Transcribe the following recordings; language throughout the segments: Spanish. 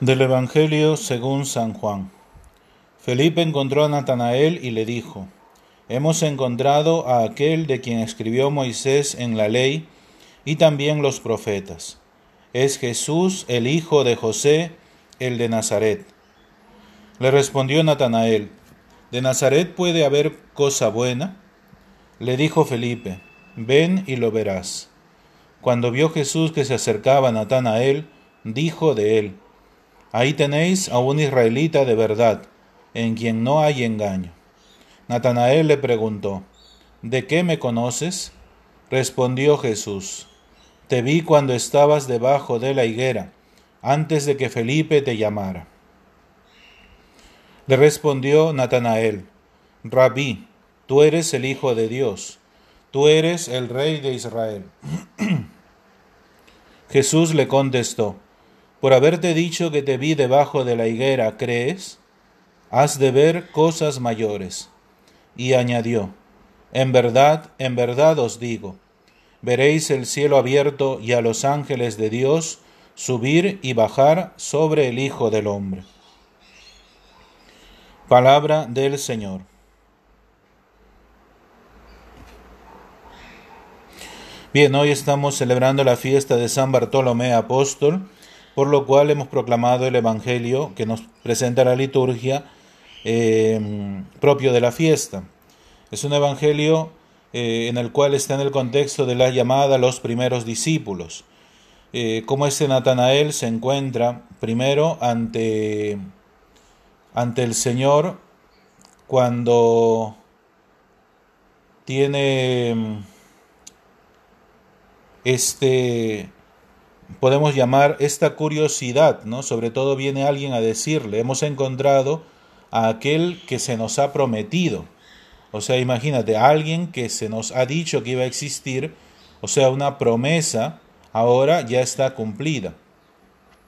Del Evangelio según San Juan. Felipe encontró a Natanael y le dijo, Hemos encontrado a aquel de quien escribió Moisés en la ley y también los profetas. Es Jesús, el hijo de José, el de Nazaret. Le respondió Natanael, ¿de Nazaret puede haber cosa buena? Le dijo Felipe, ven y lo verás. Cuando vio Jesús que se acercaba a Natanael, dijo de él, Ahí tenéis a un israelita de verdad, en quien no hay engaño. Natanael le preguntó, ¿De qué me conoces? Respondió Jesús, Te vi cuando estabas debajo de la higuera, antes de que Felipe te llamara. Le respondió Natanael, Rabí, tú eres el Hijo de Dios, tú eres el Rey de Israel. Jesús le contestó, por haberte dicho que te vi debajo de la higuera, ¿crees? Has de ver cosas mayores. Y añadió, En verdad, en verdad os digo, veréis el cielo abierto y a los ángeles de Dios subir y bajar sobre el Hijo del Hombre. Palabra del Señor. Bien, hoy estamos celebrando la fiesta de San Bartolomé Apóstol por lo cual hemos proclamado el Evangelio que nos presenta la liturgia eh, propio de la fiesta. Es un Evangelio eh, en el cual está en el contexto de la llamada a los primeros discípulos. Eh, como este Natanael se encuentra primero ante, ante el Señor cuando tiene este podemos llamar esta curiosidad, ¿no? Sobre todo viene alguien a decirle, hemos encontrado a aquel que se nos ha prometido. O sea, imagínate, alguien que se nos ha dicho que iba a existir, o sea, una promesa, ahora ya está cumplida.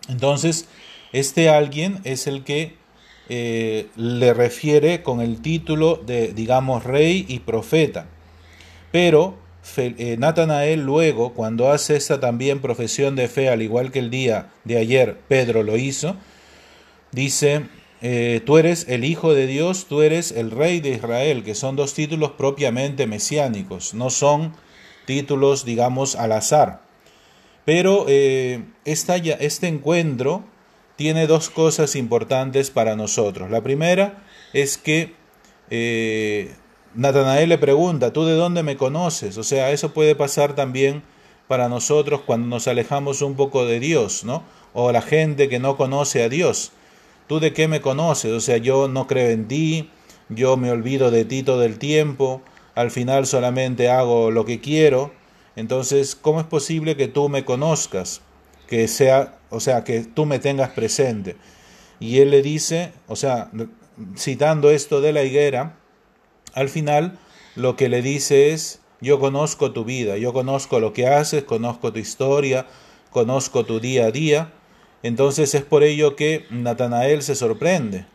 Entonces, este alguien es el que eh, le refiere con el título de, digamos, rey y profeta. Pero Natanael luego, cuando hace esta también profesión de fe, al igual que el día de ayer Pedro lo hizo, dice, eh, tú eres el Hijo de Dios, tú eres el Rey de Israel, que son dos títulos propiamente mesiánicos, no son títulos, digamos, al azar. Pero eh, este encuentro tiene dos cosas importantes para nosotros. La primera es que Natanael le pregunta, ¿tú de dónde me conoces? O sea, eso puede pasar también para nosotros cuando nos alejamos un poco de Dios, ¿no? O la gente que no conoce a Dios. ¿Tú de qué me conoces? O sea, yo no creo en ti, yo me olvido de ti todo el tiempo, al final solamente hago lo que quiero. Entonces, ¿cómo es posible que tú me conozcas? Que sea, o sea, que tú me tengas presente. Y él le dice, o sea, citando esto de la higuera, al final lo que le dice es, yo conozco tu vida, yo conozco lo que haces, conozco tu historia, conozco tu día a día. Entonces es por ello que Natanael se sorprende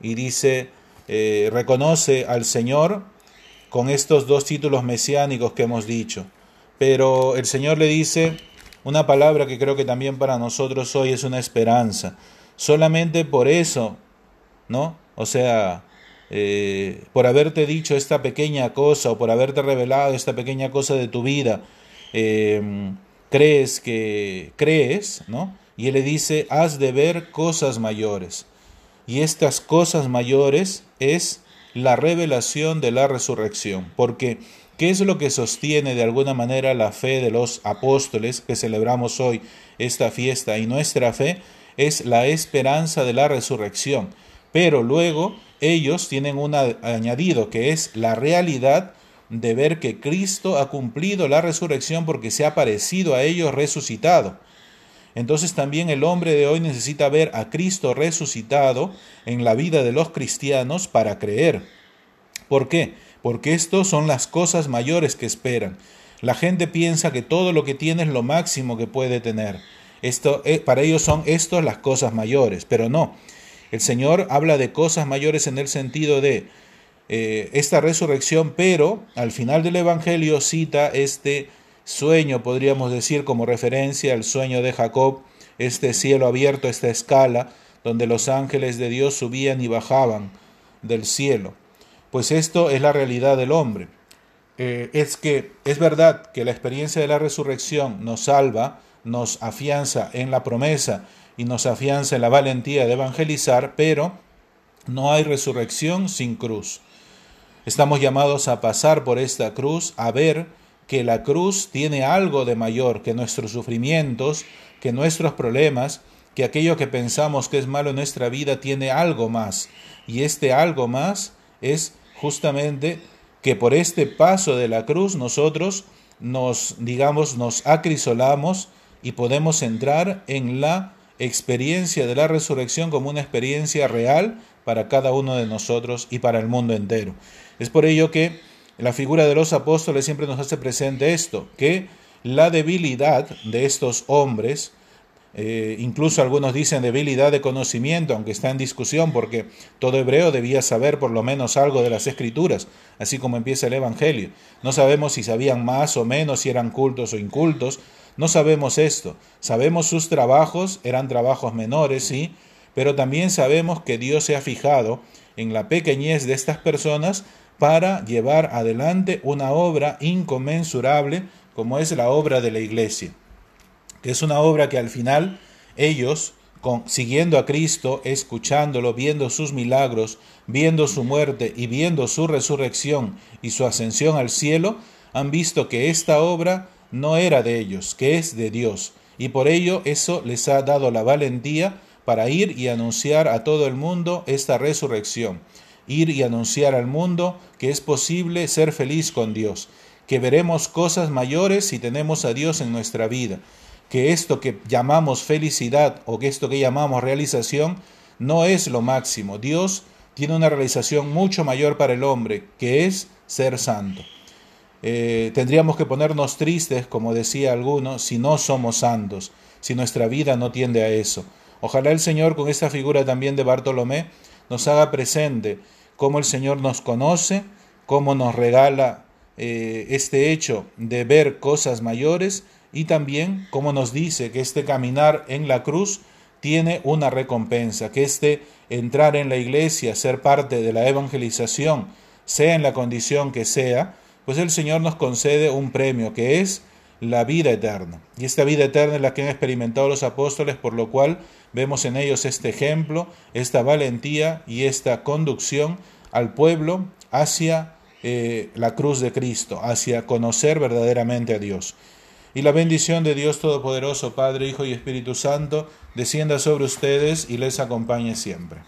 y dice, eh, reconoce al Señor con estos dos títulos mesiánicos que hemos dicho. Pero el Señor le dice una palabra que creo que también para nosotros hoy es una esperanza. Solamente por eso, ¿no? O sea, eh, por haberte dicho esta pequeña cosa o por haberte revelado esta pequeña cosa de tu vida, em, crees que crees, ¿no? Y él le dice, has de ver cosas mayores. Y estas cosas mayores es la revelación de la resurrección. Porque, ¿qué es lo que sostiene de alguna manera la fe de los apóstoles que celebramos hoy esta fiesta? Y nuestra fe es la esperanza de la resurrección. Pero luego ellos tienen un añadido que es la realidad de ver que Cristo ha cumplido la resurrección porque se ha parecido a ellos resucitado. Entonces también el hombre de hoy necesita ver a Cristo resucitado en la vida de los cristianos para creer. ¿Por qué? Porque estos son las cosas mayores que esperan. La gente piensa que todo lo que tiene es lo máximo que puede tener. Esto, eh, para ellos son estas las cosas mayores, pero no. El Señor habla de cosas mayores en el sentido de eh, esta resurrección, pero al final del Evangelio cita este sueño, podríamos decir como referencia al sueño de Jacob, este cielo abierto, esta escala, donde los ángeles de Dios subían y bajaban del cielo. Pues esto es la realidad del hombre. Eh, es que es verdad que la experiencia de la resurrección nos salva, nos afianza en la promesa y nos afianza la valentía de evangelizar, pero no hay resurrección sin cruz. Estamos llamados a pasar por esta cruz, a ver que la cruz tiene algo de mayor que nuestros sufrimientos, que nuestros problemas, que aquello que pensamos que es malo en nuestra vida tiene algo más. Y este algo más es justamente que por este paso de la cruz nosotros nos, digamos, nos acrisolamos y podemos entrar en la experiencia de la resurrección como una experiencia real para cada uno de nosotros y para el mundo entero. Es por ello que la figura de los apóstoles siempre nos hace presente esto, que la debilidad de estos hombres, eh, incluso algunos dicen debilidad de conocimiento, aunque está en discusión, porque todo hebreo debía saber por lo menos algo de las escrituras, así como empieza el Evangelio. No sabemos si sabían más o menos, si eran cultos o incultos, no sabemos esto. Sabemos sus trabajos, eran trabajos menores, sí, pero también sabemos que Dios se ha fijado en la pequeñez de estas personas para llevar adelante una obra inconmensurable como es la obra de la iglesia que es una obra que al final ellos, con, siguiendo a Cristo, escuchándolo, viendo sus milagros, viendo su muerte y viendo su resurrección y su ascensión al cielo, han visto que esta obra no era de ellos, que es de Dios. Y por ello eso les ha dado la valentía para ir y anunciar a todo el mundo esta resurrección. Ir y anunciar al mundo que es posible ser feliz con Dios, que veremos cosas mayores si tenemos a Dios en nuestra vida, que esto que llamamos felicidad o que esto que llamamos realización no es lo máximo. Dios tiene una realización mucho mayor para el hombre, que es ser santo. Eh, tendríamos que ponernos tristes, como decía alguno, si no somos santos, si nuestra vida no tiende a eso. Ojalá el Señor, con esta figura también de Bartolomé, nos haga presente cómo el Señor nos conoce, cómo nos regala eh, este hecho de ver cosas mayores y también como nos dice que este caminar en la cruz tiene una recompensa, que este entrar en la iglesia, ser parte de la evangelización, sea en la condición que sea, pues el Señor nos concede un premio que es la vida eterna. Y esta vida eterna es la que han experimentado los apóstoles, por lo cual vemos en ellos este ejemplo, esta valentía y esta conducción al pueblo hacia eh, la cruz de Cristo, hacia conocer verdaderamente a Dios. Y la bendición de Dios Todopoderoso, Padre, Hijo y Espíritu Santo, descienda sobre ustedes y les acompañe siempre.